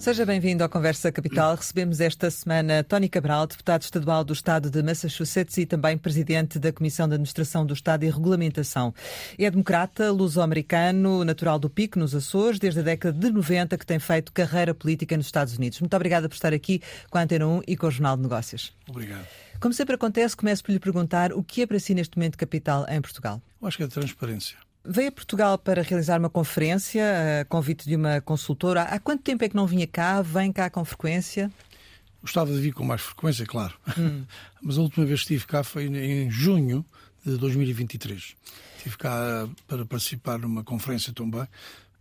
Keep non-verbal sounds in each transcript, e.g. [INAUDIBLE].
Seja bem-vindo à Conversa Capital. Recebemos esta semana Tony Cabral, deputado estadual do Estado de Massachusetts e também presidente da Comissão de Administração do Estado e Regulamentação. É democrata, luso-americano, natural do Pico, nos Açores, desde a década de 90 que tem feito carreira política nos Estados Unidos. Muito obrigada por estar aqui com a Antena 1 e com o Jornal de Negócios. Obrigado. Como sempre acontece, começo por lhe perguntar o que é para si neste momento capital em Portugal? Eu acho que é a transparência. Veio a Portugal para realizar uma conferência, a convite de uma consultora. Há quanto tempo é que não vinha cá? Vem cá com frequência? Gostava de vir com mais frequência, claro. Hum. [LAUGHS] Mas a última vez que estive cá foi em junho de 2023. Estive cá para participar numa conferência também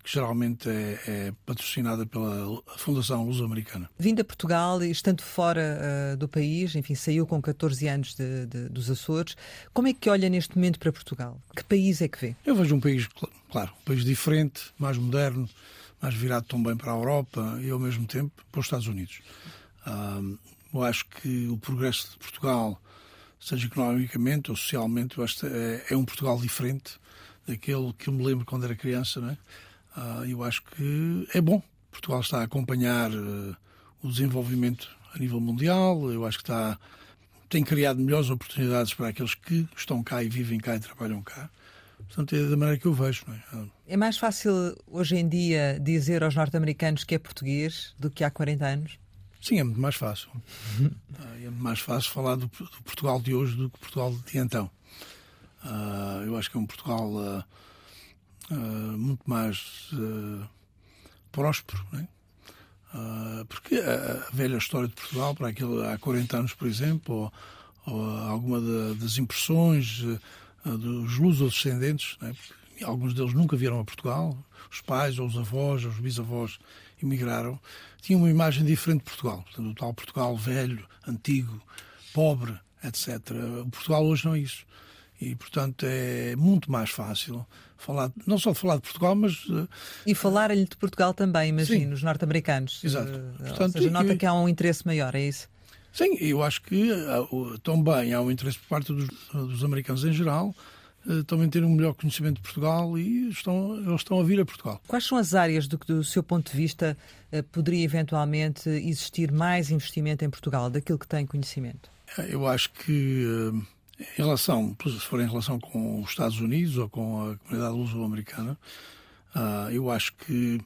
que geralmente é, é, patrocinada pela Fundação Luso-Americana. Vindo a Portugal e estando fora uh, do país, enfim, saiu com 14 anos de, de, dos Açores, como é que olha neste momento para Portugal? Que país é que vê? Eu vejo um país, claro, um país diferente, mais moderno, mais virado também para a Europa e ao mesmo tempo para os Estados Unidos. Eu acho que o progresso de Portugal, seja economicamente ou socialmente, é, é um Portugal diferente daquele que eu me lembro quando era criança, não é? Uh, eu acho que é bom. Portugal está a acompanhar uh, o desenvolvimento a nível mundial. Eu acho que está tem criado melhores oportunidades para aqueles que estão cá e vivem cá e trabalham cá. Portanto, é da maneira que eu vejo. É? é mais fácil hoje em dia dizer aos norte-americanos que é português do que há 40 anos? Sim, é muito mais fácil. é muito mais fácil falar do, do, Portugal de hoje do que Portugal de então. Uh, eu acho que é um Portugal uh, uh, muito mais uh, próspero, né? Uh, porque a, a, velha história de Portugal, para aquele, há 40 anos, por exemplo, ou, ou alguma das impressões dos luso-descendentes, né? alguns deles nunca vieram a Portugal, os pais, ou os avós, ou os bisavós emigraram, tinham uma imagem diferente de Portugal. Portanto, o tal Portugal velho, antigo, pobre, etc. O Portugal hoje não é isso. E, portanto, é muito mais fácil falar, não só falar de Portugal, mas. Eh, e falar-lhe de Portugal também, imagino, os norte-americanos. Exato. Uh, portanto, Ou seja, nota que há um interesse maior, é isso? Sim, eu acho que uh, também há um interesse por parte dos, dos americanos em geral também ter um melhor conhecimento de Portugal e estão, eles estão a vir a Portugal. Quais são as áreas do que, do seu ponto de vista, poderia eventualmente existir mais investimento em Portugal, daquilo que tem conhecimento? Eu acho que em relação, se for em relação com os Estados Unidos ou com a comunidade luso-americana, uh, eu acho que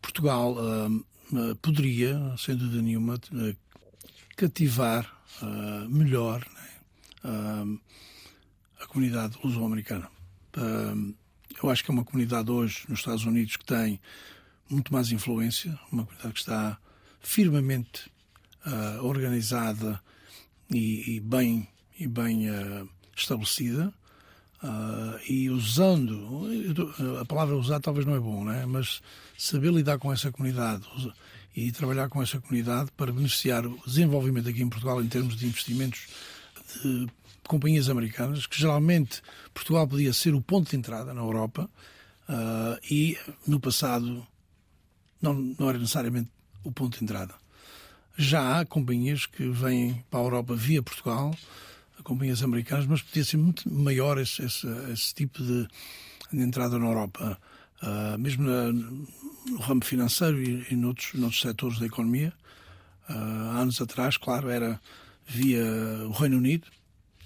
Portugal uh, poderia, sem dúvida nenhuma, cativar melhor né, a comunidade luso-americana. eu acho que é uma comunidade hoje nos Estados Unidos que tem muito mais influência, uma comunidade que está firmemente organizada e, e bem e bem uh, estabelecida uh, e usando, a palavra usar talvez não é bom, né? mas saber lidar com essa comunidade e trabalhar com essa comunidade para beneficiar o desenvolvimento aqui em Portugal em termos de investimentos de companhias americanas, que geralmente Portugal podia ser o ponto de entrada na Europa uh, e no passado não, não era necessariamente o ponto de entrada. Já há companhias que vêm para a Europa via Portugal, companhias americanas, mas podia ser muito maior esse, esse, esse tipo de, de, entrada na Europa. Uh, mesmo na, no ramo financeiro e, e noutros, noutros setores da economia. Uh, há anos atrás, claro, era via o Reino Unido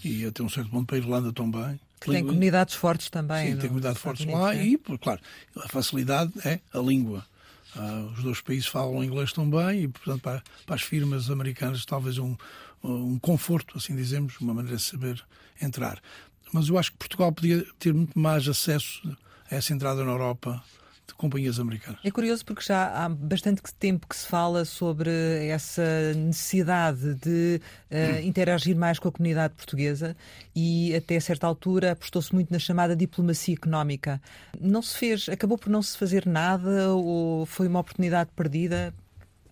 e até um certo ponto para a Irlanda também. Que tem comunidades fortes também. Sim, tem comunidades fortes lá e, claro, a facilidade é a língua. Uh, os dois países falam inglês também e, portanto, para, para as firmas americanas, talvez um, um conforto, assim dizemos, uma maneira de saber entrar. Mas eu acho que Portugal podia ter muito mais acesso a essa entrada na Europa companhias americanas. É curioso porque já há bastante tempo que se fala sobre essa necessidade de uh, interagir mais com a comunidade portuguesa e até certa altura apostou-se muito na chamada diplomacia económica. Não se fez, acabou por não se fazer nada ou foi uma oportunidade perdida?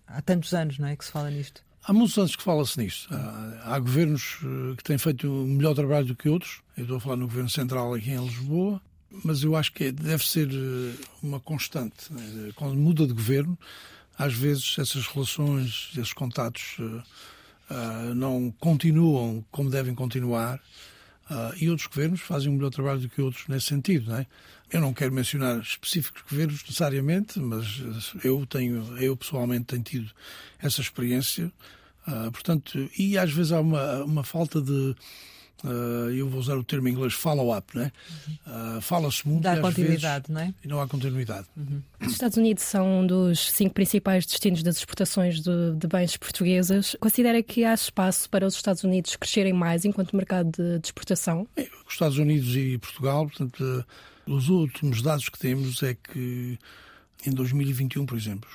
Há tantos anos, não é, que se fala nisto. Há muitos anos que fala-se nisto. Há, há, governos eh, que têm feito um melhor trabalho do que outros. Eu estou a falar no governo central aqui em Lisboa, mas eu acho que deve ser eh, uma constante. Né? Quando muda de governo, às vezes essas relações, esses contatos uh, não continuam como devem continuar. E outros governos fazem um melhor trabalho do que outros nesse sentido, não é? Eu não quero mencionar específicos governos necessariamente, mas eu tenho, eu pessoalmente tenho tido essa experiência, portanto, e às vezes há uma, uma falta de Uh, eu vou usar o termo em inglês follow-up, né? Uh, Fala-se muito. Dá continuidade, vezes, não é? E não há continuidade. Uhum. Os Estados Unidos são um dos cinco principais destinos das exportações de, de, bens portugueses. Considera que há espaço para os Estados Unidos crescerem mais enquanto mercado de, de exportação? Bem, os Estados Unidos e Portugal, portanto, uh, os últimos dados que temos é que em 2021, por exemplo,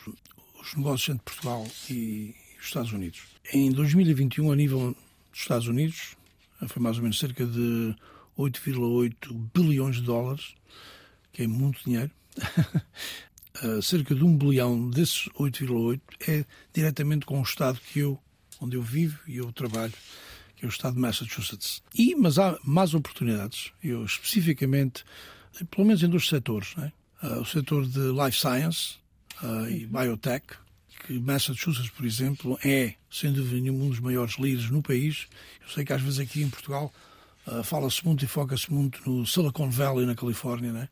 os negócios entre Portugal e os Estados Unidos. Em 2021, a nível dos Estados Unidos, foi mais ou menos cerca de 8,8 bilhões de dólares, que é muito dinheiro. uh, [LAUGHS] cerca de um bilhão desses 8,8 é diretamente com o estado que eu, onde eu vivo e eu trabalho, que é o estado de Massachusetts. E, mas há mais oportunidades, eu especificamente, pelo menos em dois setores, né? o setor de life science uh, e biotech, que Massachusetts, por exemplo, é, sem dúvida nenhuma, um dos maiores líderes no país. Eu sei que às vezes aqui em Portugal uh, fala-se muito e foca-se muito no Silicon Valley, na Califórnia, né?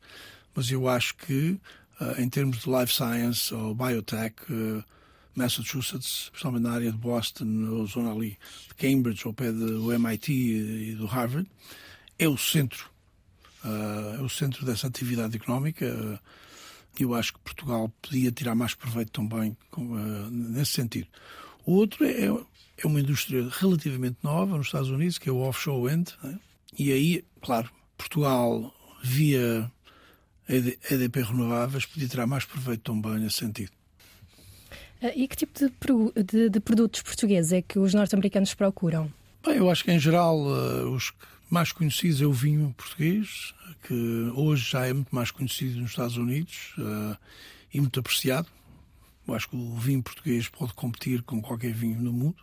mas eu acho que, uh, em termos de life science ou biotech, uh, Massachusetts, especialmente na área de Boston, ou zona ali de Cambridge, ao pé do MIT e do Harvard, é o centro, é o centro dessa atividade económica eu acho que Portugal podia tirar mais proveito também com, uh, nesse sentido. O outro é, é uma indústria relativamente nova nos Estados Unidos, que é o offshore wind. Né? E aí, claro, Portugal, via EDP renováveis, podia tirar mais proveito também nesse sentido. Eh, e que tipo de, de, de produtos portugueses é que os norte-americanos procuram? Bem, eu acho que, em geral, uh, os mais conhecidos é o vinho português, que hoje já é muito mais conhecido nos Estados Unidos uh, e muito apreciado. Eu acho que o vinho português pode competir com qualquer vinho no mundo.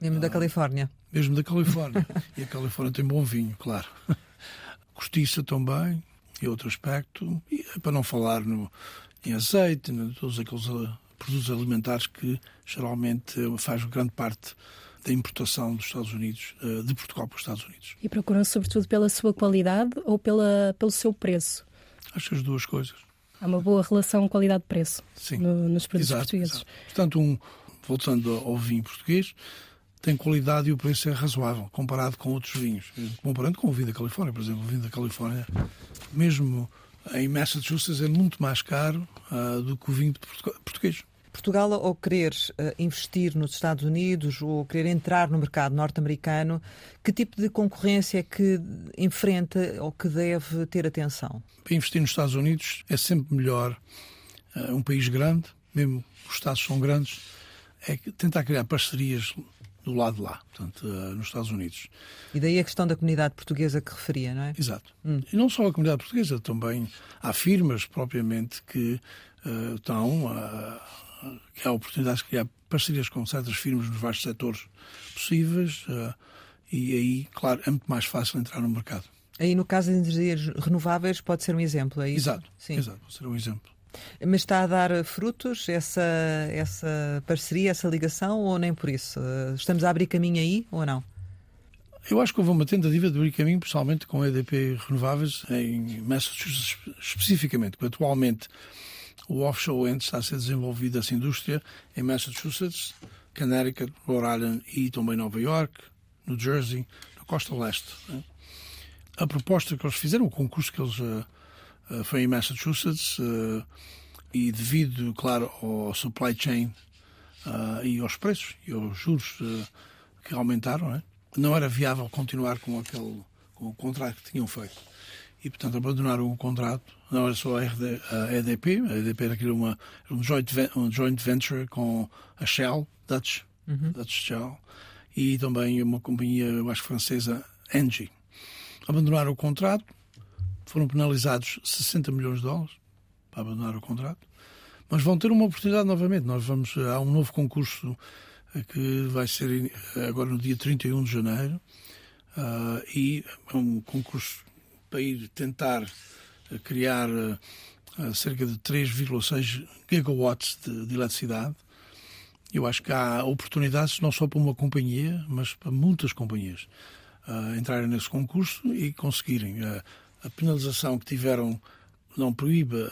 Mesmo uh, da Califórnia. Mesmo da [LAUGHS] Califórnia. e a Califórnia tem bom vinho, claro. [LAUGHS] Cortiça também, é outro aspecto. E para não falar no, em azeite, em todos aqueles ah, produtos alimentares que geralmente faz grande parte da importação dos Estados Unidos, eh, de Portugal para os Estados Unidos. E procuram sobretudo pela sua qualidade ou pela, pelo seu preço? Acho que as duas coisas. Há uma boa relação qualidade-preço no, nos produtos exato, portugueses. Exato. Portanto, um, voltando ao vinho português, tem qualidade e o preço é razoável comparado com outros vinhos. Comparando com o vinho da Califórnia, por exemplo, o vinho da Califórnia, mesmo em Massachusetts, é muito mais caro uh, do que o vinho português. Portugal, ao querer uh, investir nos Estados Unidos ou querer entrar no mercado norte-americano, que tipo de concorrência é que enfrenta ou que deve ter atenção? Para investir nos Estados Unidos é sempre melhor uh, um país grande, mesmo os Estados são grandes, é tentar criar parcerias do lado de lá, portanto, uh, nos Estados Unidos. E daí a questão da comunidade portuguesa que referia, não é? Exato. Hum. E não só a comunidade portuguesa, também há firmas propriamente que uh, estão a que há oportunidades de criar parcerias com certas firmas nos vários setores possíveis uh, e aí, claro, é muito mais fácil entrar no mercado. Aí, no caso de energias renováveis, pode ser um exemplo, é isso? Exato, Sim. exato pode ser um exemplo. Mas está a dar frutos essa, essa parceria, essa ligação, ou nem por isso? Estamos a abrir caminho aí ou não? Eu acho que houve uma tentativa de abrir caminho, pessoalmente com a EDP Renováveis, em Massachusetts especificamente, porque atualmente o offshore wind está a ser desenvolvido, essa indústria, em Massachusetts, Connecticut, Rhode Island e também Nova York, New Jersey, na costa leste. Né? A proposta que eles fizeram, o concurso que eles uh, uh, foi em Massachusetts, uh, e devido, claro, ao supply chain e aos preços e aos juros que aumentaram, né? não era viável continuar com aquele com o contrato que tinham feito e, portanto, abandonaram o contrato. Não era só a, RD, a EDP, a EDP era uma, um, joint, um joint venture com a Shell, Dutch, uhum. Dutch Shell, e também uma companhia, eu acho, francesa, Engie. Abandonaram o contrato, foram penalizados 60 milhões de dólares para abandonar o contrato, mas vão ter uma oportunidade novamente. Nós vamos, há um novo concurso eh, que vai ser agora no dia 31 de janeiro, uh, e é um concurso para ir tentar criar uh, cerca de 3,6 gigawatts de, de, eletricidade. Eu acho que há oportunidades não só para uma companhia, mas para muitas companhias. uh, entrarem nesse concurso e conseguirem. Uh, a penalização que tiveram não proíbe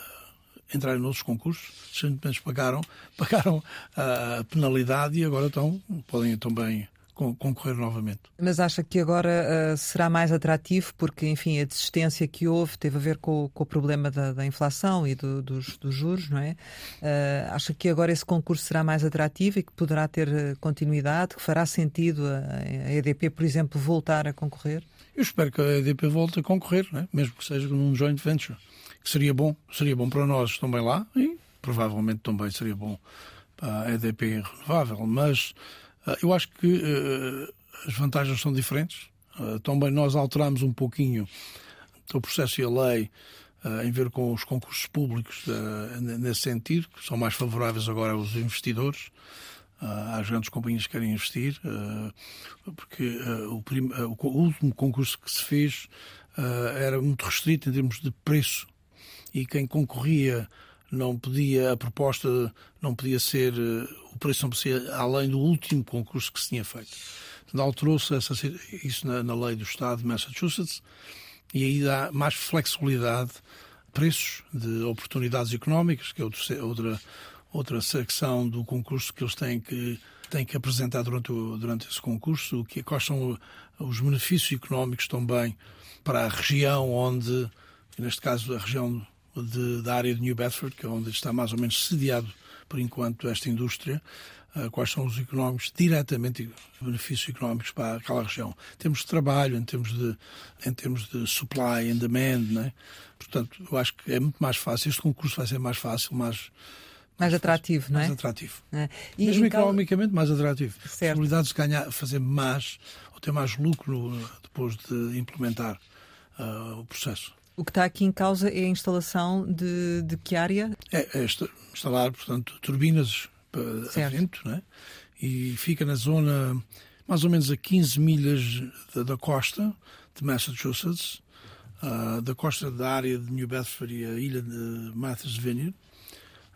entrarem noutros concursos, simplesmente pagaram, [LAUGHS] pagaram a penalidade e agora estão, podem também concorrer novamente. Mas acha que agora uh, será mais atrativo porque, enfim, a desistência que houve teve a ver com, com o problema da, da inflação e do, dos, dos, juros, não é? Uh, acha que agora esse concurso será mais atrativo e que poderá ter eh, continuidade, que fará sentido a, a EDP, por exemplo, voltar a concorrer? Eu espero que a EDP volte a concorrer, é? mesmo que seja num joint venture, que seria bom, seria bom para nós também lá e provavelmente também seria bom para a EDP renovável, mas eu acho que uh, as vantagens são diferentes. Uh, também nós alteramos um pouquinho o processo e a lei em ver com os concursos públicos nesse sentido, que são mais favoráveis agora aos investidores às grandes companhias que querem investir, eh, porque eh. Eh, o último concurso que se fez era muito restrito em termos de preço e quem concorria não podia, a proposta não podia ser, o preço não podia ser além do último concurso que se tinha feito. Então, alterou-se isso na, na, lei do Estado de Massachusetts e aí dá mais flexibilidade, preços de oportunidades económicas, que é outra outra secção do concurso que eles têm que, têm que apresentar durante, o, durante esse concurso, que, quais são os benefícios económicos também para a região onde, neste caso a região de, da área de New Bedford, que é onde está mais ou menos sediado por enquanto esta indústria, uh, quais são os económicos, diretamente benefícios económicos para aquela região. Em termos de trabalho, em termos de, em termos de supply and demand, né? portanto, eu acho que é muito mais fácil, este concurso vai ser mais fácil, mais mais atrativo, não é? Mais atrativo. É. E, Mesmo então... economicamente mais atrativo. Certo. Possibilidades de ganhar, fazer mais ou ter mais lucro depois de implementar uh, o processo. O que está aqui em causa é a instalação de, de que área? É, é instalar, portanto, turbinas a vento, né? e fica na zona mais ou menos a 15 milhas da, da costa de Massachusetts, uh, da costa da área de New Bedford e a ilha de Martha's Vineyard,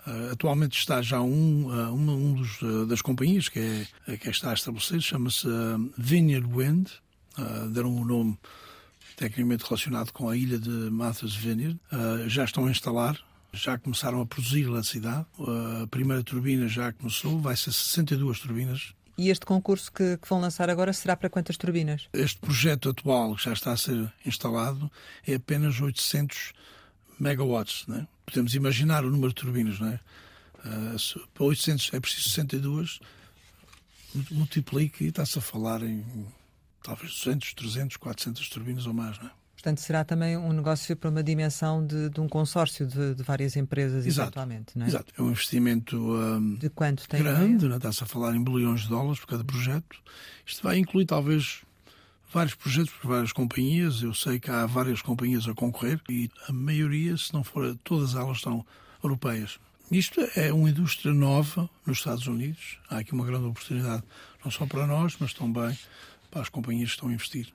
Uh, atualmente está já um, uh, uma um dos, uh, das companhias que, é, que está a estabelecer, chama-se Vineyard Wind, deram um nome tecnicamente relacionado com a ilha de Martha's Vineyard. já estão a instalar, já começaram a produzir eletricidade. a primeira turbina já começou, vai ser 62 turbinas. E este concurso que, que, vão lançar agora será para quantas turbinas? Este projeto atual, que já está a ser instalado, é apenas 800 megawatts. Né? Podemos imaginar o número de turbinas. Não é? Uh, para 800 é preciso 62, multiplique e está-se a falar em talvez 200, 300, 400 turbinas ou mais. Não é? Portanto, será também um negócio para uma dimensão de, de um consórcio de, de, várias empresas, Exato. eventualmente, não é? Exato. É um investimento um, de quanto tem grande, é? está-se a falar em bilhões de dólares por cada projeto. Isto vai incluir talvez vários projetos por várias companhias. Eu sei que há várias companhias a concorrer e a maioria, se não for todas elas, estão europeias. Isto é uma indústria nova nos Estados Unidos. Há aqui uma grande oportunidade, não só para nós, mas também as companhias que estão a investir.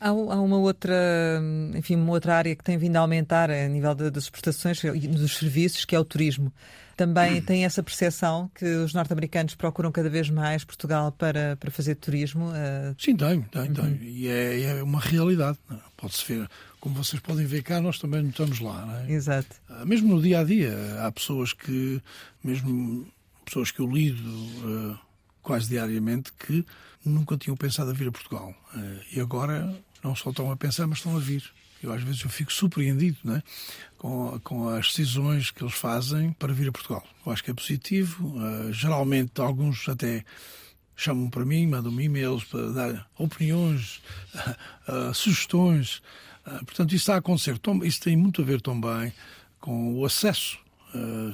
Há, uma outra, enfim, uma outra área que tem vindo a aumentar a nível das exportações e dos serviços, que é o turismo. Também hum. tem essa percepção que os norte-americanos procuram cada vez mais Portugal para, para fazer turismo? Uh... Sim, tem, tem, uhum. tem. E é, é uma realidade. É? Pode-se ver, como vocês podem ver cá, nós também estamos lá. É? Exato. Ah, mesmo no dia a dia, há pessoas que, mesmo pessoas que eu lido uh, quase diariamente, que nunca tinham pensado a vir a Portugal. Uh, e agora não só estão a pensar, mas estão a vir. Eu às vezes eu fico surpreendido né, com, com as decisões que eles fazem para vir a Portugal. Eu acho que é positivo. Uh, geralmente alguns até chamam para mim, mandam-me e-mails para dar opiniões, uh, [LAUGHS] sugestões. Portanto, isso está a acontecer. Isso tem muito a ver também com o acesso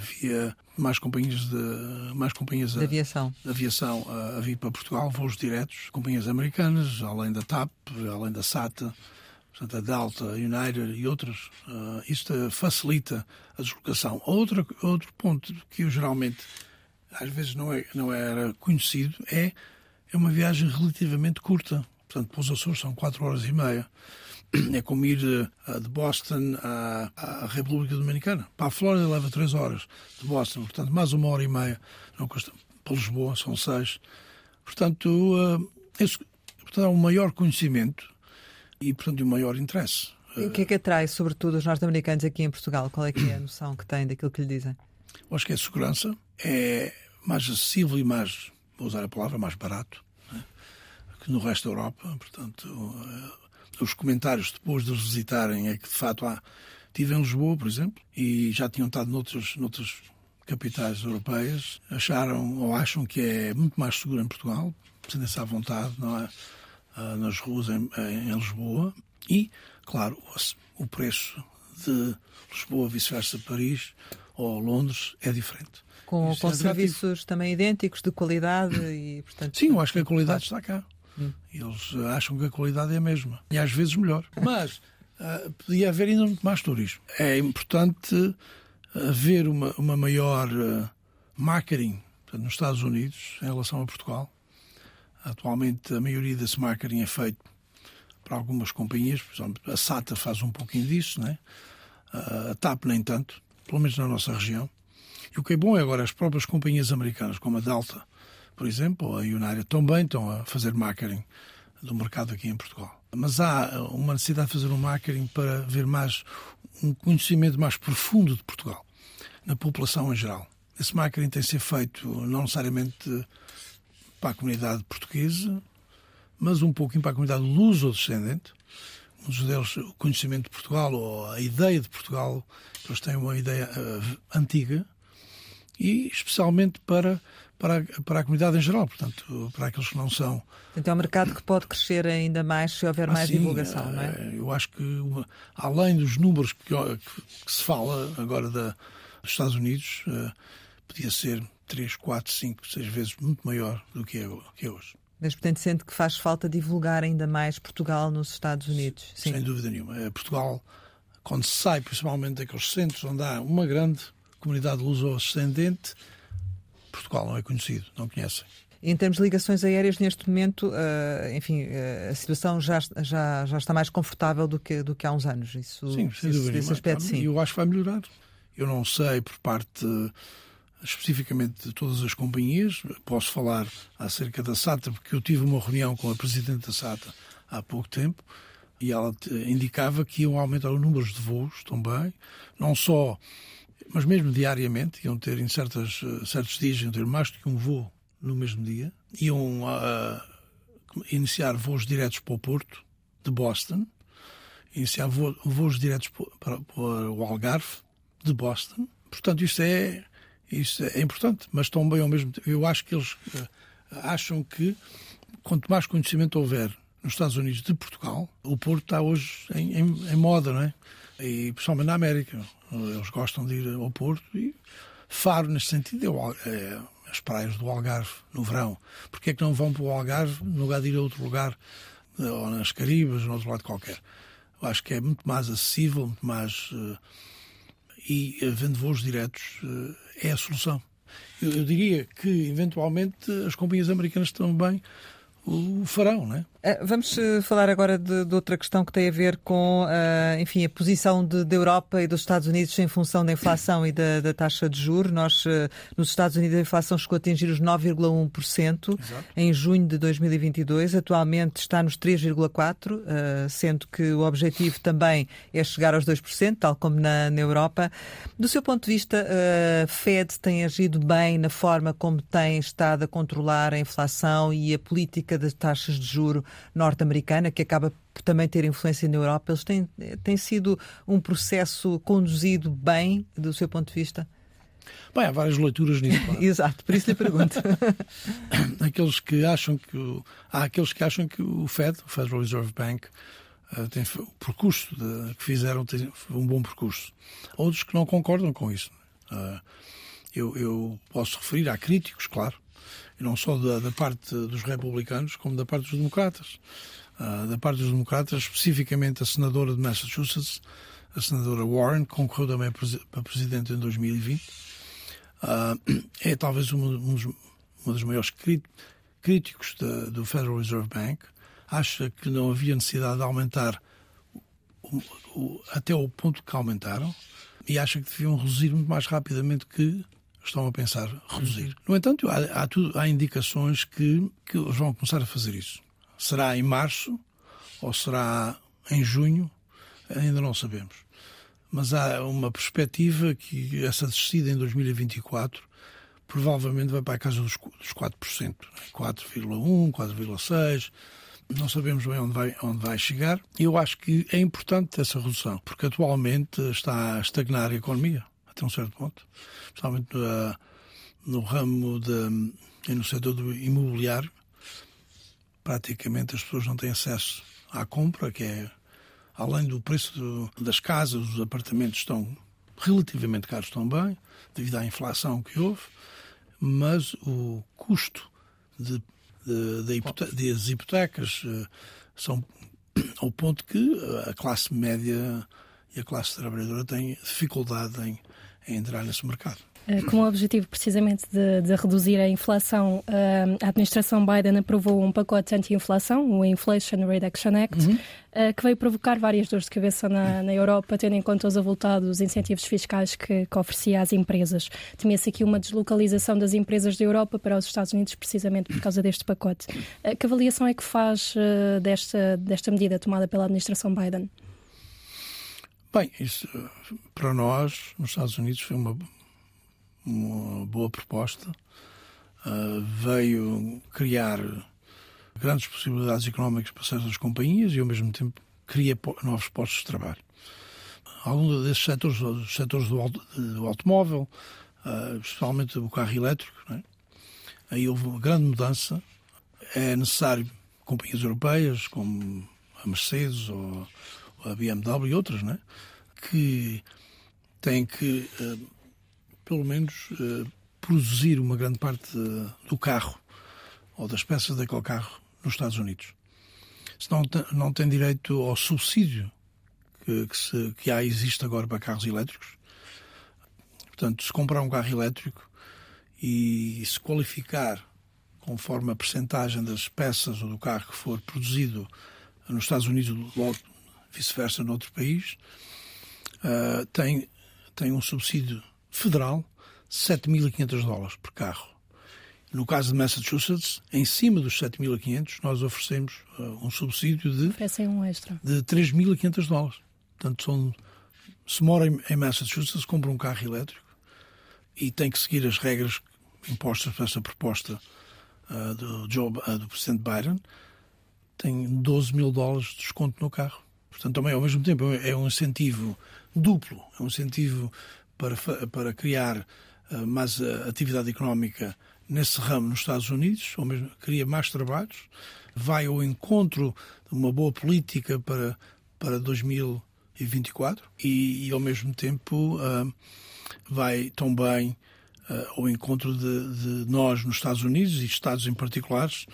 via mais companhias de mais companhias de aviação, de aviação a, a vir para Portugal, voos diretos, companhias americanas, além da TAP, além da SATA, portanto a Delta, a United e outras. Uh, isto facilita a deslocação. Outro outro ponto que eu geralmente às vezes não, é, não era conhecido é é uma viagem relativamente curta. Portanto, para os Açores são 4 horas e meia. [CLEARS THROAT] É como ir uh, de Boston à, à, República Dominicana. Para a Flórida leva 3 horas de Boston, portanto, mais uma hora e meia. Não custa. Para Lisboa são 6. Portanto, uh, Portanto, há um maior conhecimento e, portanto, um maior interesse. E o que é que atrai, sobretudo, os norte-americanos aqui em Portugal? Qual é que é a [CLEARS THROAT] noção que têm daquilo que lhe dizem? Eu acho que é segurança, é mais acessível e mais, vou usar a palavra, mais barato né, que no resto da Europa. Portanto, uh, os comentários depois de os visitarem é que, de facto, há. Estive em Lisboa, por exemplo, e já tinham estado noutros, noutras capitais europeias, acharam ou acham que é muito mais seguro em Portugal, sentem-se à vontade, não é? Uh, nas ruas em, em Lisboa. E, claro, o preço de Lisboa, vice-versa, Paris ou Londres é diferente. Com, com é serviços também idênticos, de qualidade e, portanto... Sim, eu acho que a qualidade está cá. Hum. Eles acham que a qualidade é a mesma. E às vezes melhor. Mas uh, podia haver ainda muito mais turismo. É importante haver uma, uma maior uh, marketing portanto, nos Estados Unidos em relação a Portugal. Atualmente a maioria desse marketing é feito para algumas companhias, por exemplo, a SATA faz um pouquinho disso, né? a TAP nem tanto, pelo menos na nossa região. E o que é bom é agora as próprias companhias americanas, como a Delta, por exemplo, a United, também estão a fazer marketing do mercado aqui em Portugal. Mas há uma necessidade de fazer um marketing para ver mais um conhecimento mais profundo de Portugal, na população em geral. Esse marketing tem de ser feito não necessariamente para a comunidade portuguesa, mas um pouquinho para a comunidade luso-descendente. Muitos deles, o conhecimento de Portugal ou a ideia de Portugal, eles têm uma ideia uh, antiga, e especialmente para, para, a, para a comunidade em geral, portanto, para aqueles que não são. Então é um mercado que pode crescer ainda mais se houver mais assim, divulgação, não é? Eh, eu acho que, uma, além dos números que, que, se fala agora da, dos Estados Unidos, uh, podia ser 3, 4, 5, 6 vezes muito maior do que é, que é hoje. Mas, portanto, sente que faz falta divulgar ainda mais Portugal nos Estados Unidos? Sim. Sem dúvida nenhuma. É, Portugal, quando se sai principalmente daqueles centros onde há uma grande comunidade luso-ascendente, Portugal não é conhecido, não conhecem. Em termos de ligações aéreas, neste momento, uh, enfim, uh, a situação já, já, já está mais confortável do que, do que há uns anos. Isso, sim, sem dúvida. Esse aspecto, sim. Eu acho que vai melhorar. Eu não sei por parte especificamente de todas as companhias. Posso falar acerca da SATA, porque eu tive uma reunião com a Presidente da SATA há pouco tempo e ela indicava que iam aumentar os números de voos também, não só, mas mesmo diariamente, iam ter em certas, certos dias, iam ter mais do que um voo no mesmo dia, iam uh, iniciar voos diretos para o Porto, de Boston, iniciar voos diretos para, para o Algarve, de Boston. Portanto, isto é isso é importante, mas também ao mesmo tempo. Eu acho que eles uh, acham que quanto mais conhecimento houver nos Estados Unidos de Portugal, o Porto está hoje em, em, em moda, não é? E principalmente na América. Eles gostam de ir ao Porto e Faro, nesse sentido, é, é as praias do Algarve no verão. Porquê é que não vão para o Algarve no lugar de ir a outro lugar, ou nas Caribas, ou outro lado qualquer? Eu acho que é muito mais acessível, muito mais. Uh, e havendo voos diretos, uh, é a solução. Eu, eu diria que, eventualmente, as companhias americanas também o farão, não é? Eh, vamos eh, falar agora de, de, outra questão que tem a ver com, uh, enfim, a posição de, da Europa e dos Estados Unidos em função da inflação e da, da taxa de juros. Nós, uh, nos Estados Unidos, a inflação chegou a atingir os 9,1% em junho de 2022. Atualmente está nos 3,4%, uh, sendo que o objetivo também é chegar aos 2%, tal como na, na Europa. Do seu ponto de vista, a Fed tem agido bem na forma como tem estado a controlar a inflação e a política das taxas de juro norte-americana, que acaba por também ter influência na Europa. Eles têm, têm sido um processo conduzido bem, do seu ponto de vista? Bem, há várias leituras nisso. Claro. [LAUGHS] Exato, por isso lhe pergunto. [LAUGHS] aqueles que acham que o, há aqueles que acham que o Fed, o Federal Reserve Bank, uh, tem o percurso de, que fizeram tem um bom percurso. Outros que não concordam com isso. Uh, eu, eu, posso referir a críticos, claro, e não só da, da parte dos republicanos, como da parte dos democratas. Uh, da parte dos democratas, especificamente a senadora de Massachusetts, a senadora Warren, concorreu também para presidente em 2020. Uh, é talvez um, um, dos, dos maiores críticos da, do Federal Reserve Bank. Acha que não havia necessidade de aumentar o, o, até o ponto que aumentaram e acha que deviam reduzir muito mais rapidamente que estão a pensar reduzir. No entanto, há, há, tudo, há indicações que, que eles vão começar a fazer isso. Será em março ou será em junho? Ainda não sabemos. Mas há uma perspectiva que essa descida em 2024 provavelmente vai para a casa dos, dos 4%, 4,1%, 4,6%. Não sabemos bem onde vai, onde vai chegar. Eu acho que é importante essa redução, porque atualmente está a estagnar a economia, até um certo ponto, especialmente no, no ramo de, no setor do imobiliário. Praticamente as pessoas não têm acesso à compra, que é além do preço do, das casas, os apartamentos estão relativamente caros também, devido à inflação que houve mas o custo de, de, de hipote das hipotecas uh, são [CLEARS THROAT] ao ponto que a classe média e a classe trabalhadora têm dificuldade em, em entrar nesse mercado. Eh, com o objetivo precisamente de, de reduzir a inflação, eh, a administração Biden aprovou um pacote anti-inflação, o Inflation Reduction Act, uhum. Eh, que veio provocar várias dores de cabeça na, na Europa, tendo em conta os avultados incentivos fiscais que, que oferecia às empresas. Temia-se aqui uma deslocalização das empresas da Europa para os Estados Unidos, precisamente por causa deste pacote. Que avaliação é que faz desta, desta medida tomada pela administração Biden? Bem, isso para nós, nos Estados Unidos, foi uma uma boa proposta. Uh, veio criar grandes possibilidades económicas para certas companhias e, ao mesmo tempo, cria novos postos de trabalho. Alguns desses setores, os setores do, do automóvel, uh, especialmente o carro elétrico, é? aí houve uma grande mudança. É necessário companhias europeias, como a Mercedes ou a BMW e outras, é? que têm que uh, pelo menos, uh, produzir uma grande parte do carro ou das peças daquele carro nos Estados Unidos. Se não, não tem direito ao subsídio que, que, se, que há, existe agora para carros elétricos. Portanto, se comprar um carro elétrico e se qualificar conforme a percentagem das peças ou do carro que for produzido nos Estados Unidos ou vice-versa noutro país, uh, tem, tem um subsídio federal 7.500 dólares por carro. No caso de Massachusetts, em cima dos 7.500, nós oferecemos uh, um subsídio de, um extra. de 3.500 dólares. Portanto, são, se mora em, em Massachusetts, compra um carro elétrico e tem que seguir as regras impostas por essa proposta uh, do, Joe, uh, do Presidente Biden, tem 12 mil dólares de desconto no carro. Portanto, também, ao mesmo tempo, é um incentivo duplo. É um incentivo para, para criar uh, mais uh, atividade económica nesse ramo nos Estados Unidos, ou mesmo cria mais trabalhos, vai ao encontro de uma boa política para, para 2024 e, e ao mesmo tempo uh, vai também ao encontro de, de, nós nos Estados Unidos e Estados em particulares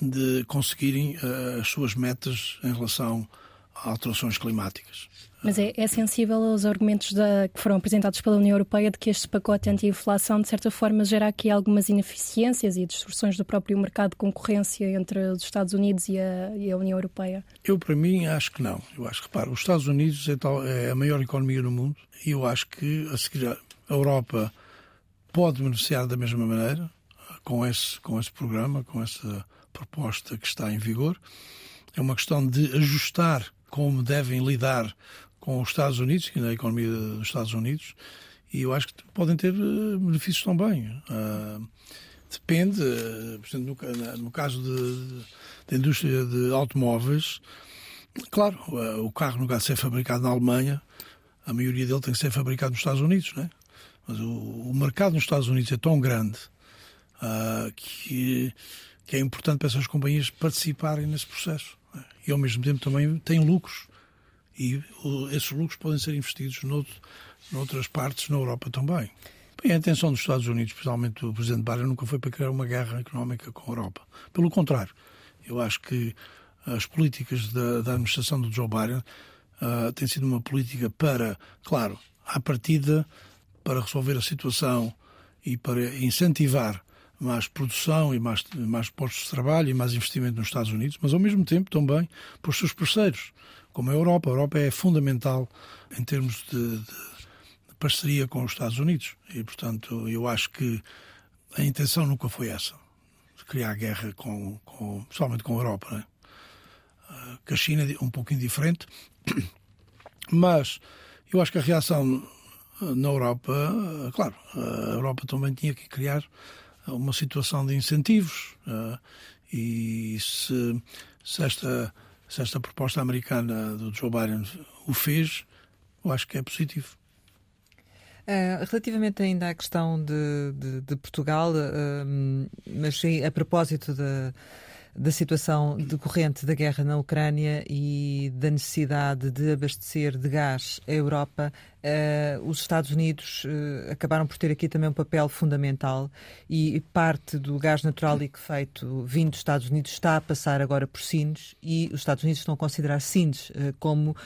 de conseguirem as suas metas em relação alterações climáticas. Mas é, é sensível aos argumentos da, que foram apresentados pela União Europeia de que este pacote anti-inflação, de certa forma, gera aqui algumas ineficiências e distorções do próprio mercado de concorrência entre os Estados Unidos e a, e a União Europeia? Eu, para mim, acho que não. Eu acho que, repara, os Estados Unidos é, tal, é a maior economia do mundo e eu acho que, a seguir, a Europa pode beneficiar da mesma maneira com esse, com esse programa, com essa proposta que está em vigor. É uma questão de ajustar como devem lidar com os Estados Unidos e na economia dos Estados Unidos e eu acho que podem ter eh, benefícios também. Uh, depende, uh, por exemplo, no, no caso da indústria de automóveis, claro, uh, o carro no caso de ser fabricado na Alemanha, a maioria dele tem que ser fabricado nos Estados Unidos, não é? Mas o, o mercado nos Estados Unidos é tão grande que, que é importante para essas companhias participarem nesse processo. E ao mesmo tempo também têm lucros e esses lucros podem ser investidos noutro, noutras partes na Europa também. Bem, a intenção dos Estados Unidos, especialmente do Presidente Biden, nunca foi para criar uma guerra económica com a Europa. Pelo contrário, eu acho que as políticas da, da administração do Joe Biden uh, têm sido uma política para, claro, à partida, para resolver a situação e para incentivar mais produção e mais, mais postos de trabalho e mais investimento nos Estados Unidos, mas ao mesmo tempo também para os seus parceiros como a Europa. A Europa é fundamental em termos de, de, parceria com os Estados Unidos e, portanto, eu acho que a intenção nunca foi essa, criar guerra com, com, com a Europa. Né? que a China um pouco indiferente, [COUGHS] mas eu acho que a reação na Europa, claro, a Europa também tinha que criar uma situação de incentivos e se, se esta se esta proposta americana do Joe Biden o fez, eu acho que é positivo. Uh, relativamente ainda à questão de, de, de Portugal, uh, mas a propósito de, da situação decorrente da guerra na Ucrânia e da necessidade de abastecer de gás a Europa, uh, os Estados Unidos uh, acabaram por ter aqui também um papel fundamental e parte do gás natural liquefeito vindo dos Estados Unidos está a passar agora por Sines e os Estados Unidos estão a considerar Sines uh, como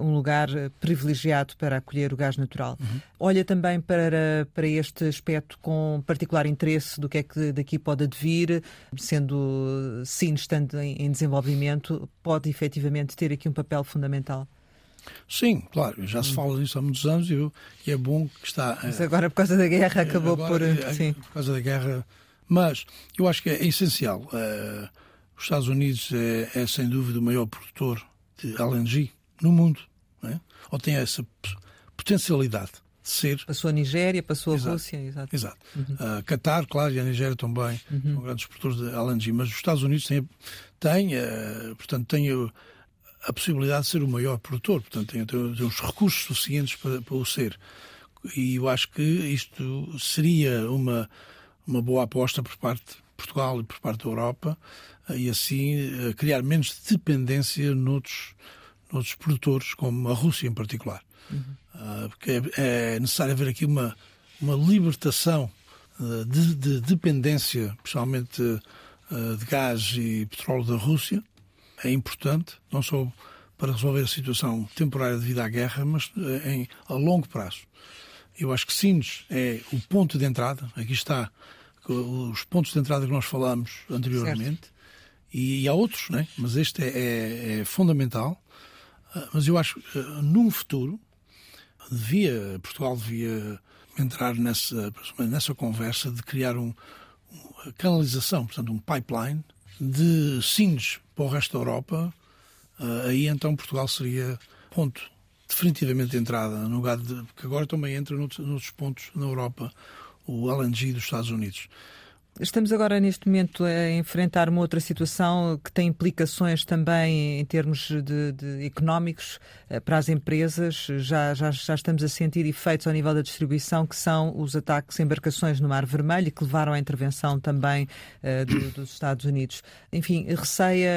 um lugar privilegiado para acolher o gás natural. Uhum. Olha também para, para este aspecto com particular interesse do que é que daqui pode advir, sendo Sines estando em, em desenvolvimento, pode efetivamente ter aqui um papel fundamental. Sim, claro, já se fala disso há muitos anos e, e é bom que está. Mas agora, por causa da guerra, acabou agora, por. É, sim. Por causa da guerra. Mas eu acho que é essencial. Uh, os Estados Unidos é, é, sem dúvida o maior produtor de LNG no mundo, é? ou tem essa potencialidade de ser. Passou a Nigéria, passou a exato, Rússia, exato. Exato. Uhum. Uh, Qatar, claro, e a Nigéria também uhum. são grandes produtores de LNG, mas os Estados Unidos têm, têm uh, portanto, têm a possibilidade de ser o maior produtor, portanto tem, tem os recursos suficientes para, para, o ser. E eu acho que isto seria uma, uma boa aposta por parte de Portugal e por parte da Europa e assim eh, criar menos dependência noutros, noutros produtores, como a Rússia em particular. Uhum. Uh, porque é, é, necessário haver aqui uma, uma libertação uh, de, de, dependência, principalmente de gás e petróleo da Rússia, é importante, não só para resolver a situação temporária devido à guerra, mas eh, em, a longo prazo. Eu acho que Sines é o ponto de entrada, aqui está os pontos de entrada que nós falamos anteriormente, e, e, há outros, né? mas este é, é, é fundamental. Ah, mas eu acho que eh, num futuro devia, Portugal devia entrar nessa, nessa conversa de criar um, uma canalização, portanto um pipeline de Sines para o resto da Europa, uh, aí então Portugal seria ponto definitivamente de entrada, no lugar de, que agora também entra noutros, noutros pontos na Europa, o LNG dos Estados Unidos. Estamos agora, neste momento, a enfrentar uma outra situação que tem implicações também em termos de, de económicos eh, para as empresas. Já, já, já estamos a sentir efeitos ao nível da distribuição, que são os ataques a embarcações no Mar Vermelho, que levaram à intervenção também uh, do, dos Estados Unidos. Enfim, receia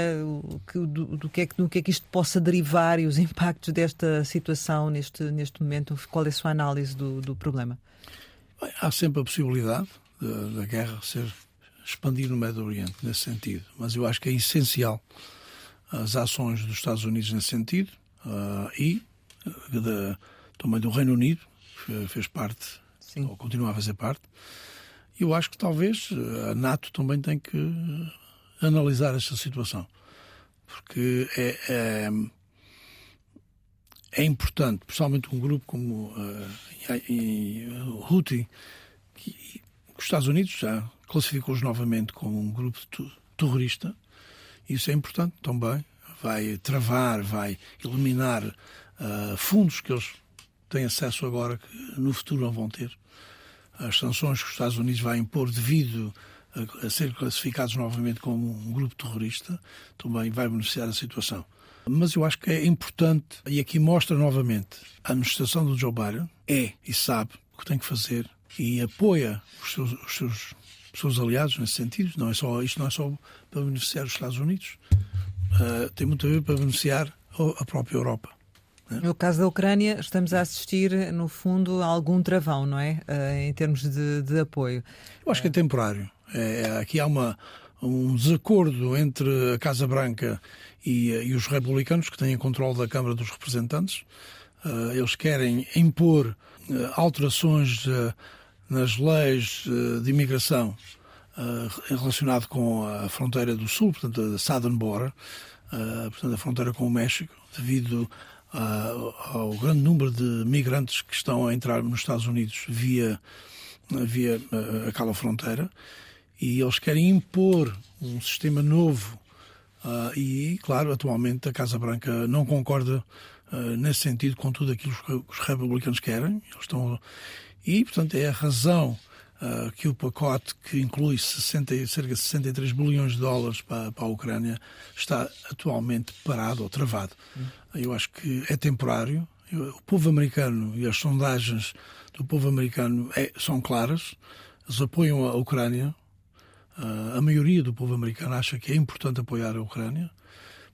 que, do, do, que é, do que é que isto possa derivar e os impactos desta situação neste, neste momento. Qual é a sua análise do, do problema? Há sempre a possibilidade da, da guerra ser expandir no Médio Oriente nesse sentido. Mas eu acho que é essencial as ações dos Estados Unidos nesse sentido uh, e uh, de, também do Reino Unido, que fez parte, Sim. ou continua a fazer parte. Eu acho que talvez uh, a NATO também tem que analisar esta situação. Porque é, é, é importante, principalmente um grupo como uh, o Houthi, que os Estados Unidos já classificou-os novamente como um grupo terrorista. Isso é importante também. Vai travar, vai eliminar uh, fundos que eles têm acesso agora que no futuro não vão ter. As sanções que os Estados Unidos vai impor devido a, a ser classificados novamente como um grupo terrorista também vai beneficiar a situação. Mas eu acho que é importante, e aqui mostra novamente, a administração do Joe Biden é e sabe o que tem que fazer e apoia os seus, os seus, os seus aliados nesse sentido. Não é só, isto não é só para beneficiar os Estados Unidos, uh, tem muito a ver para beneficiar a própria Europa. Né? No caso da Ucrânia, estamos a assistir, no fundo, a algum travão, não é? Uh, em termos de, de, apoio. Eu acho que é temporário. É, aqui há uma, um desacordo entre a Casa Branca e, e os republicanos, que têm controle da Câmara dos Representantes. Uh, eles querem impor uh, alterações nas leis eh, de imigração eh, relacionado com a fronteira do sul, portanto, a Southern Border, eh, portanto, a fronteira com o México, devido ao grande número de migrantes que estão a entrar nos Estados Unidos via, via aquela fronteira. E eles querem impor um sistema novo e, claro, atualmente a Casa Branca não concorda nesse sentido com tudo aquilo que os republicanos querem. Eles estão... E, portanto, é a razão uh, que o pacote, que inclui 60, cerca de 63 bilhões de dólares para, para, a Ucrânia, está atualmente parado ou travado. Hum. Eu acho que é temporário. O povo americano e as sondagens do povo americano é, são claras. Eles apoiam a Ucrânia, a maioria do povo americano acha que é importante apoiar a Ucrânia,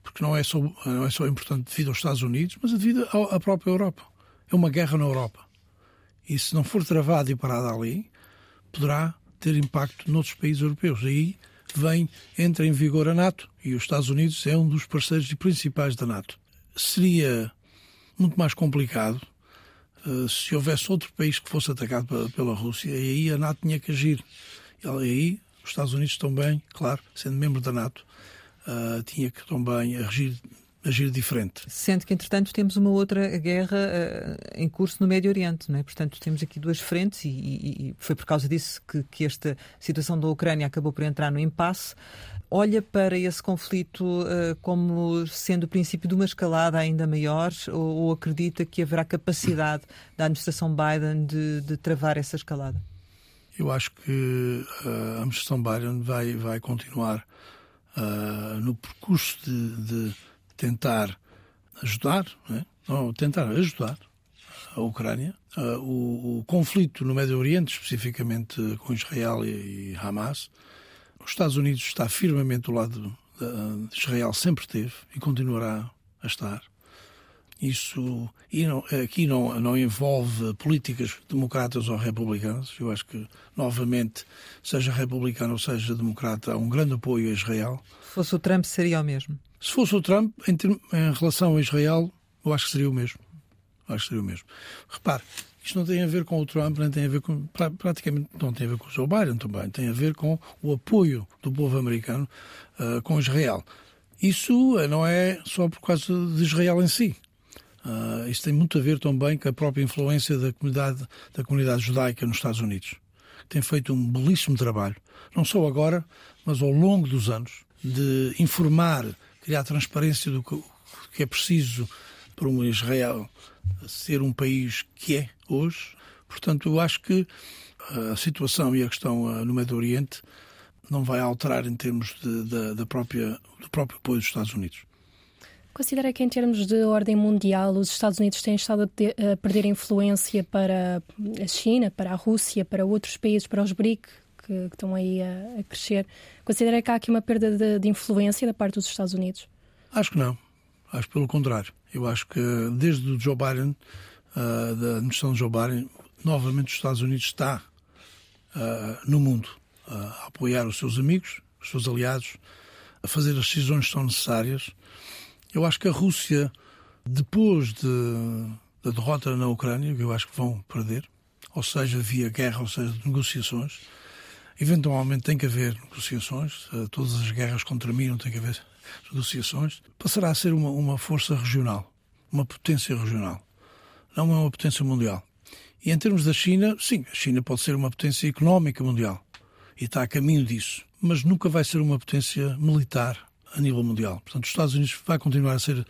porque não é só, não é só importante devido aos Estados Unidos, mas devido à própria Europa. É uma guerra na Europa. E se não for travada e parada ali, poderá ter impacto noutros países europeus. Aí vem, entra em vigor a NATO e os Estados Unidos é um dos parceiros principais da NATO. Seria muito mais complicado uh, se houvesse outro país que fosse atacado pela Rússia e aí a NATO tinha que agir. E aí os Estados Unidos também, claro, sendo membro da NATO, uh, tinha que também agir, agir diferente. Sendo que, entretanto, temos uma outra guerra uh, em curso no Médio Oriente, não é? Portanto, temos aqui duas frentes e, e, e foi por causa disso que, que, esta situação da Ucrânia acabou por entrar no impasse. Olha para esse conflito uh, como sendo o princípio de uma escalada ainda maior ou, ou acredita que haverá capacidade da administração Biden de, de travar essa escalada? Eu acho que uh, a administração Biden vai, vai continuar no percurso de, de tentar ajudar, né? tentar ajudar a Ucrânia. Uh, o, o, conflito no Médio Oriente, especificamente com Israel e, e Hamas, os Estados Unidos está firmemente do lado de, de Israel, sempre teve e continuará a estar. Isso e não, aqui não, não envolve políticas democratas ou republicanas. Eu acho que, novamente, seja republicano ou seja democrata, há um grande apoio a Israel. Se fosse o Trump, seria o mesmo? Se fosse o Trump, em, em relação a Israel, eu acho que seria o mesmo. Acho que seria o mesmo. Repare, isto não tem a ver com o Trump, nem tem a ver com. praticamente não tem a ver com o Joe Biden também. Tem a ver com o apoio do povo americano uh, com Israel. Isso não é só por causa de Israel em si. Uh, isso tem muito a ver também com a própria influência da comunidade, da comunidade judaica nos Estados Unidos. Tem feito um belíssimo trabalho, não só agora, mas ao longo dos anos, de informar, criar transparência do que é preciso para um Israel ser um país que é hoje. Portanto, eu acho que a situação e a questão ah, no Médio Oriente não vai alterar em termos de, de, da própria, do próprio apoio dos Estados Unidos. Considera que, em termos de ordem mundial, os Estados Unidos têm estado a, perder influência para a China, para a Rússia, para outros países, para os BRIC, que, que estão aí a, a, crescer? Considera que há aqui uma perda de, de, influência da parte dos Estados Unidos? Acho que não. Acho pelo contrário. Eu acho que desde o Joe Biden, uh, da administração de Joe Biden, novamente os Estados Unidos está uh, no mundo uh, a apoiar os seus amigos, os seus aliados, a fazer as decisões que são necessárias eu acho que a Rússia, depois de, da derrota na Ucrânia, que eu acho que vão perder, ou seja, via guerra, ou seja, negociações, eventualmente tem que haver negociações, eh, todas as guerras contraminam, tem que haver negociações, passará a ser uma, uma força regional, uma potência regional, não é uma potência mundial. E em termos da China, sim, a China pode ser uma potência económica mundial e está a caminho disso, mas nunca vai ser uma potência militar a nível mundial. Portanto, os Estados Unidos vai continuar a ser,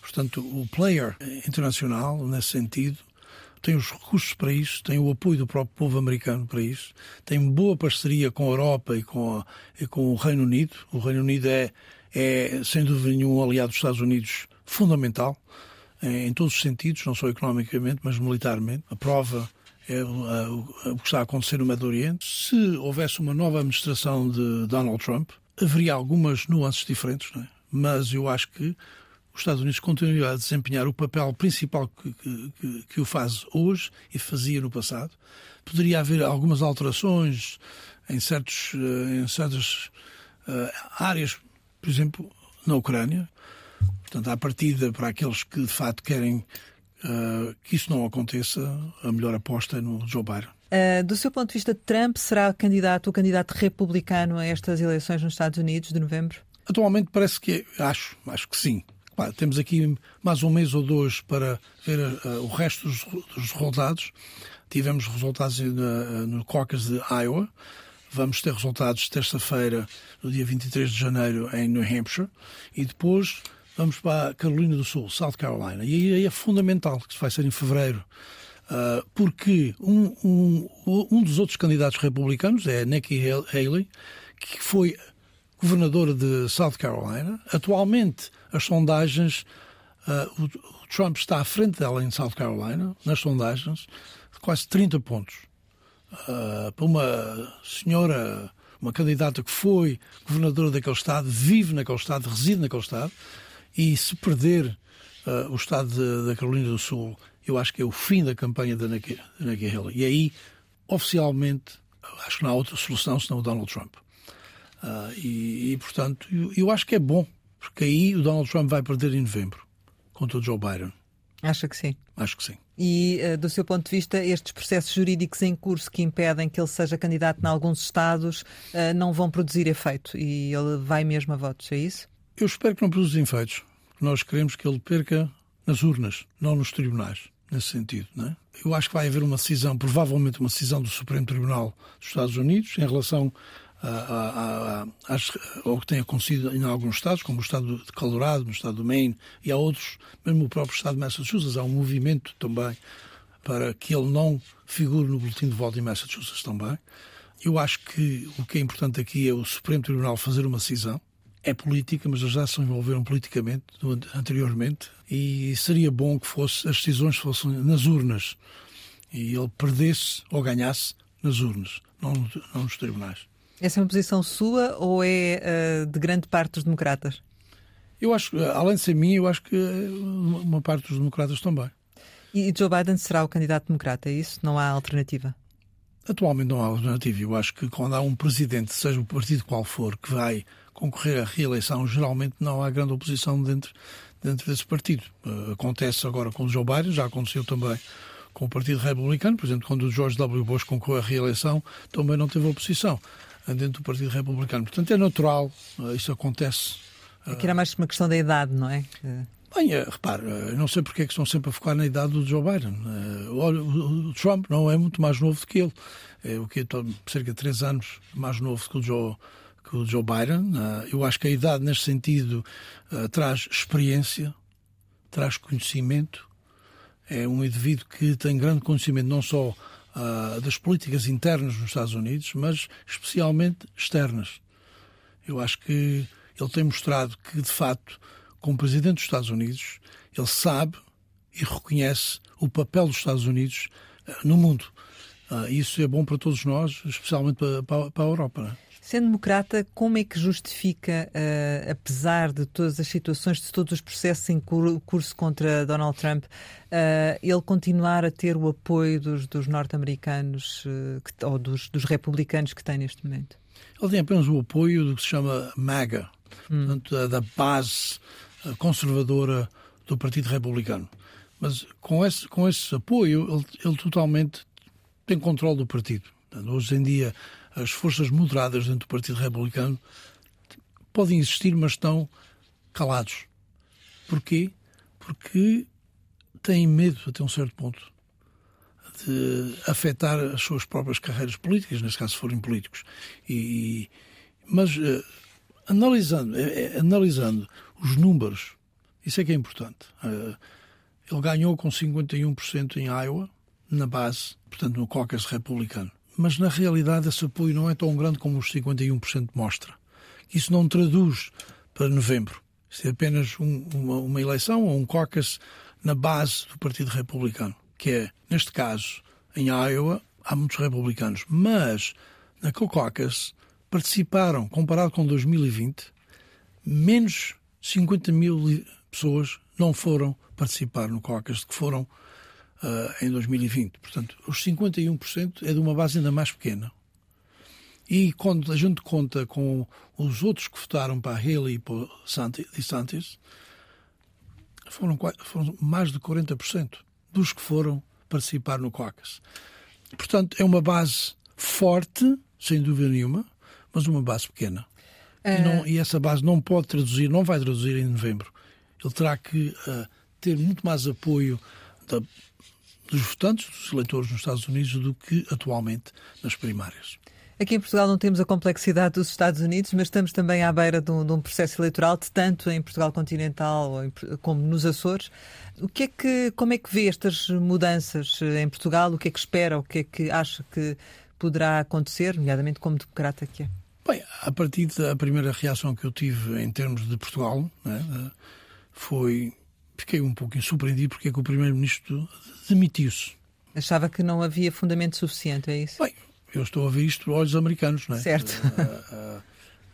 portanto, o player internacional nesse sentido. Tem os recursos para isso, tem o apoio do próprio povo americano para isso, tem boa parceria com a Europa e com, a, e com o Reino Unido. O Reino Unido é, é, sem dúvida nenhuma, um aliado dos Estados Unidos fundamental em, em todos os sentidos, não só economicamente, mas militarmente. A prova é o que está a acontecer no Médio Oriente. Se houvesse uma nova administração de Donald Trump, haveria algumas nuances diferentes, é? mas eu acho que os Estados Unidos continuam a desempenhar o papel principal que, que, que, o faz hoje e fazia no passado. Poderia haver algumas alterações em, certos, eh, em certas uh, áreas, por exemplo, na Ucrânia. Portanto, à partida, para aqueles que de facto querem uh, que isso não aconteça, a melhor aposta é no Joe Biden. Uh, do seu ponto de vista, Trump será candidato, o candidato republicano a estas eleições nos Estados Unidos de novembro? Atualmente parece que é, acho, acho que sim. Claro, temos aqui mais um mês ou dois para ver uh, o resto dos, dos, resultados. Tivemos resultados no, no caucus de Iowa. vamos ter resultados terça-feira, no dia 23 de janeiro, em New Hampshire, e depois vamos para a Carolina do Sul, South Carolina. E aí é fundamental, que vai ser em fevereiro, uh, porque um, um, um dos outros candidatos republicanos é Nikki Haley, que foi governadora de South Carolina. Atualmente, as sondagens, uh, o, o, Trump está à frente dela em South Carolina, nas sondagens, quase 30 pontos. Uh, para uma senhora, uma candidata que foi governadora daquele Estado, vive naquele Estado, reside naquele Estado, e se perder uh, o Estado da Carolina do Sul, eu acho que é o fim da campanha da Nikki, Nikki Haley. E aí, oficialmente, acho que não há outra solução senão o Donald Trump. Uh, e, e, portanto, eu, eu, acho que é bom, porque aí o Donald Trump vai perder em novembro contra o Joe Biden. Acha que sim? Acho que sim. E, uh, do seu ponto de vista, estes processos jurídicos em curso que impedem que ele seja candidato em alguns Estados uh, não vão produzir efeito e ele vai mesmo a votos, é isso? Eu espero que não produza efeitos. Nós queremos que ele perca nas urnas, não nos tribunais, nesse sentido. Não é? Eu acho que vai haver uma decisão, provavelmente uma decisão do Supremo Tribunal dos Estados Unidos em relação a, a, a, ao que tem acontecido em alguns estados, como o estado de Colorado, no estado do Maine, e há outros, mesmo o próprio estado de Massachusetts, há um movimento também para que ele não figure no boletim de voto em Massachusetts também. Eu acho que o que é importante aqui é o Supremo Tribunal fazer uma decisão. É política, mas eles já se envolveram politicamente anteriormente e seria bom que fosse, as decisões fossem nas urnas e ele perdesse ou ganhasse nas urnas, não, não nos tribunais. Essa é uma posição sua ou é uh, de grande parte dos democratas? Eu acho, além de ser minha, eu acho que uma parte dos democratas também. E Joe Biden será o candidato democrata, é isso? Não há alternativa? Atualmente não há alternativa. Eu acho que quando há um presidente, seja o partido qual for, que vai concorrer à reeleição, geralmente não há grande oposição dentro, dentro desse partido. Acontece agora com o Joe Biden, já aconteceu também com o Partido Republicano. Por exemplo, quando o George W. Bush concorreu à reeleição, também não teve oposição dentro do Partido Republicano. Portanto, é natural, uh, isso acontece. Aqui era mais uma questão da idade, não é? Bem, uh, repare, uh, não sei porque é que estão sempre a focar na idade do Joe Biden. olha, o, Trump não é muito mais novo do que ele. É o que cerca de três anos mais novo que o Joe, que o Joe Biden. eu acho que a idade, neste sentido, traz experiência, traz conhecimento. É um indivíduo que tem grande conhecimento, não só uh, das políticas internas nos Estados Unidos, mas especialmente externas. Eu acho que ele tem mostrado que, de facto, como Presidente dos Estados Unidos, ele sabe e reconhece o papel dos Estados Unidos uh, no mundo. Uh, isso é bom para todos nós, especialmente para, para, para a Europa. Não é? Sendo democrata, como é que justifica, uh, apesar de todas as situações, de todos os processos em curso contra Donald Trump, uh, ele continuar a ter o apoio dos, dos norte-americanos uh, ou dos, dos, republicanos que tem neste momento? Ele tem apenas o apoio do que se chama MAGA, hum. portanto, da base conservadora do Partido Republicano. Mas com esse, com esse apoio, ele, ele totalmente tem controle do partido. Portanto, hoje em dia as forças moderadas dentro do Partido Republicano podem existir, mas estão calados. Porquê? Porque têm medo, até um certo ponto, de afetar as suas próprias carreiras políticas, neste caso, se forem políticos. E, mas, uh, analisando, uh, analisando os números, isso é que é importante. Uh, ele ganhou com 51% em Iowa, na base, portanto, no caucus republicano mas na realidade esse apoio não é tão grande como os 51% mostra. Isso não traduz para novembro. Isso é apenas um, uma, uma, eleição ou um caucus na base do Partido Republicano, que é, neste caso, em Iowa, há muitos republicanos, mas naquele caucus participaram, comparado com 2020, menos 50 mil pessoas não foram participar no caucus que foram uh, em 2020. Portanto, os 51% é de uma base ainda mais pequena. E quando a gente conta com os outros que votaram para Haley e para DeSantis, foram, foram mais de 40% dos que foram participar no caucus. Portanto, é uma base forte, sem dúvida nenhuma, mas uma base pequena. E, não, ah. e, essa base não pode traduzir, não vai traduzir em novembro. Ele terá que uh, ter muito mais apoio da, dos votantes, dos eleitores nos Estados Unidos, do que atualmente nas primárias. Aqui em Portugal não temos a complexidade dos Estados Unidos, mas estamos também à beira de um, de um processo eleitoral, tanto em Portugal continental como nos Açores. O que é que, como é que vê estas mudanças eh, em Portugal? O que é que espera? O que é que acha que poderá acontecer, nomeadamente como democrata que é? Bem, a partir da primeira reação que eu tive em termos de Portugal, né, foi. Fiquei um pouco surpreendido porque é que o Primeiro-Ministro demitiu-se. Achava que não havia fundamento suficiente, é isso? Bem, eu estou a ver isto por olhos americanos, não é? Certo.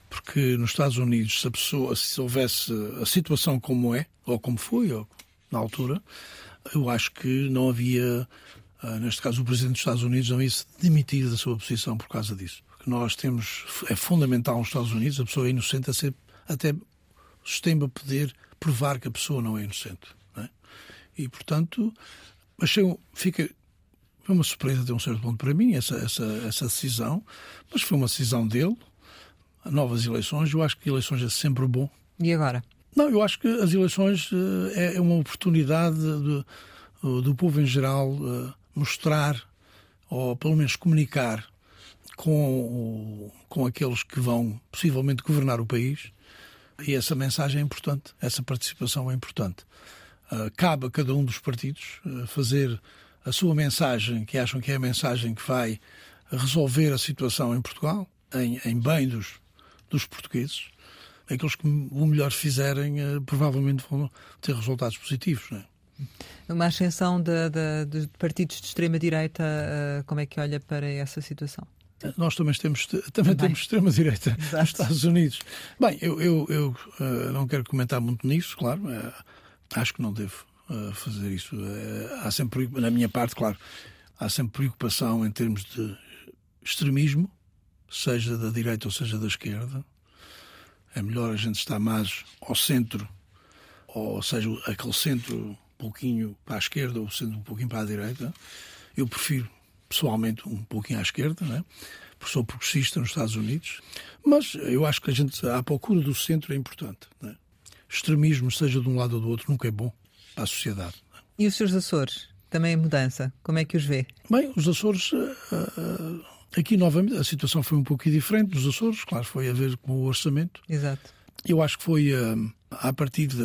Porque nos Estados Unidos, se a pessoa, se houvesse a situação como é, ou como foi, ou na altura, eu acho que não havia, neste caso, o Presidente dos Estados Unidos não ia se demitir da sua posição por causa disso que nós temos, é fundamental nos Estados Unidos, a pessoa é inocente a ser, até sistema poder provar que a pessoa não é inocente. Não é? E, portanto, achei, fica, foi uma surpresa de um certo ponto para mim, essa, essa, essa decisão, mas foi uma decisão dele. Novas eleições, eu acho que eleições é sempre bom. E agora? Não, eu acho que as eleições eh, é uma oportunidade do, do povo em geral eh, mostrar, ou pelo menos comunicar, com, com aqueles que vão possivelmente governar o país. E essa mensagem é importante, essa participação é importante. Uh, cabe a cada um dos partidos uh, fazer a sua mensagem, que acham que é a mensagem que vai resolver a situação em Portugal, em, em bem dos, dos portugueses. Aqueles que o melhor fizerem uh, provavelmente vão ter resultados positivos. Não é? Uma ascensão de, de, de partidos de extrema-direita, como é que olha para essa situação? Nós também temos, também temos extrema-direita nos Estados Unidos. Bem, eu, eu, eu uh, não quero comentar muito nisso, claro. Uh, acho que não devo uh, fazer isso. há sempre, na minha parte, claro, há sempre preocupação em termos de extremismo, seja da direita ou seja da esquerda. É melhor a gente estar mais ao centro, ou seja, aquele centro um pouquinho para a esquerda ou centro um pouquinho para a direita. Eu prefiro pessoalmente um pouquinho à esquerda, né? porque sou progressista nos Estados Unidos, mas eu acho que a gente, a procura do centro é importante. Né? Extremismo, seja de um lado ou do outro, nunca é bom para a sociedade. Né? E os seus Açores? Também é mudança? Como é que os vê? Bem, os Açores, uh, uh, aqui novamente, a situação foi um pouco diferente nos Açores, claro, foi a ver com o orçamento. Exato. Eu acho que foi uh, a partir de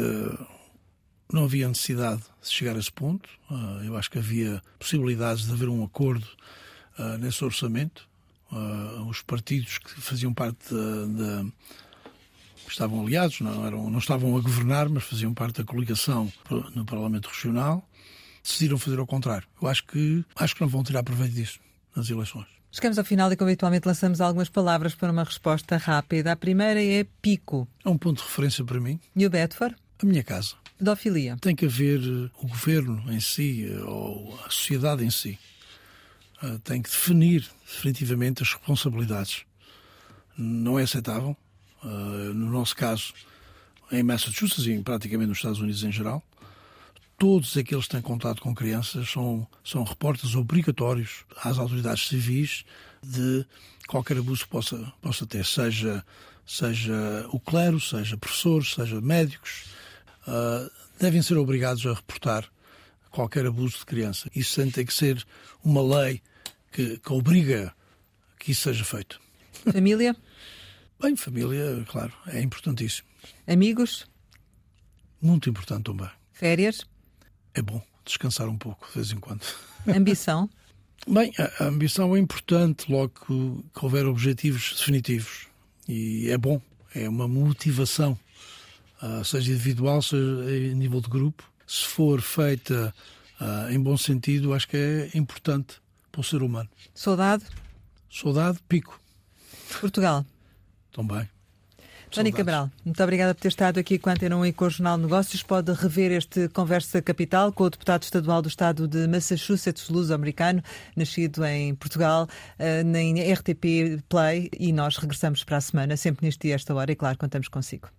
não havia necessidade de chegar a esse ponto. Uh, eu acho que havia possibilidades de haver um acordo uh, nesse orçamento. Uh, os partidos que faziam parte da. estavam aliados, não, eram, não estavam a governar, mas faziam parte da coligação no Parlamento Regional, decidiram fazer ao contrário. Eu acho que, acho que não vão tirar proveito disso nas eleições. Chegamos ao final e, como habitualmente, lançamos algumas palavras para uma resposta rápida. A primeira é pico. É um ponto de referência para mim. E o Bedford? A minha casa. Pedofilia. Tem que haver eh, o governo em si, eh, ou a sociedade em si, eh, tem que definir definitivamente as responsabilidades. Não é aceitável, no nosso caso, em Massachusetts e praticamente nos Estados Unidos em geral, todos aqueles que têm contato com crianças são, são reportes obrigatórios às autoridades civis de qualquer abuso que possa, possa ter, seja, seja o clero, seja professores, seja médicos, uh, devem ser obrigados a reportar qualquer abuso de criança. Isso tem que ser uma lei que, que obriga que isso seja feito. Família? Bem, família, claro, é importantíssimo. Amigos? Muito importante também. Férias? É bom descansar um pouco de vez em quando. Ambição? [LAUGHS] Bem, a, ambição é importante logo que, houver objetivos definitivos. E é bom, é uma motivação seja individual, seja em nível de grupo, se for feita uh, em bom sentido, acho que é importante para o ser humano. Saudade? Saudade, pico. Portugal? Também. Tony Cabral, muito obrigada por ter estado aqui com a Antena 1 e com o Jornal de Negócios. Pode rever este Conversa Capital com o deputado estadual do estado de Massachusetts, luso-americano, nascido em Portugal, eh, na RTP Play, e nós regressamos para a semana, sempre neste dia, esta hora, e claro, contamos consigo.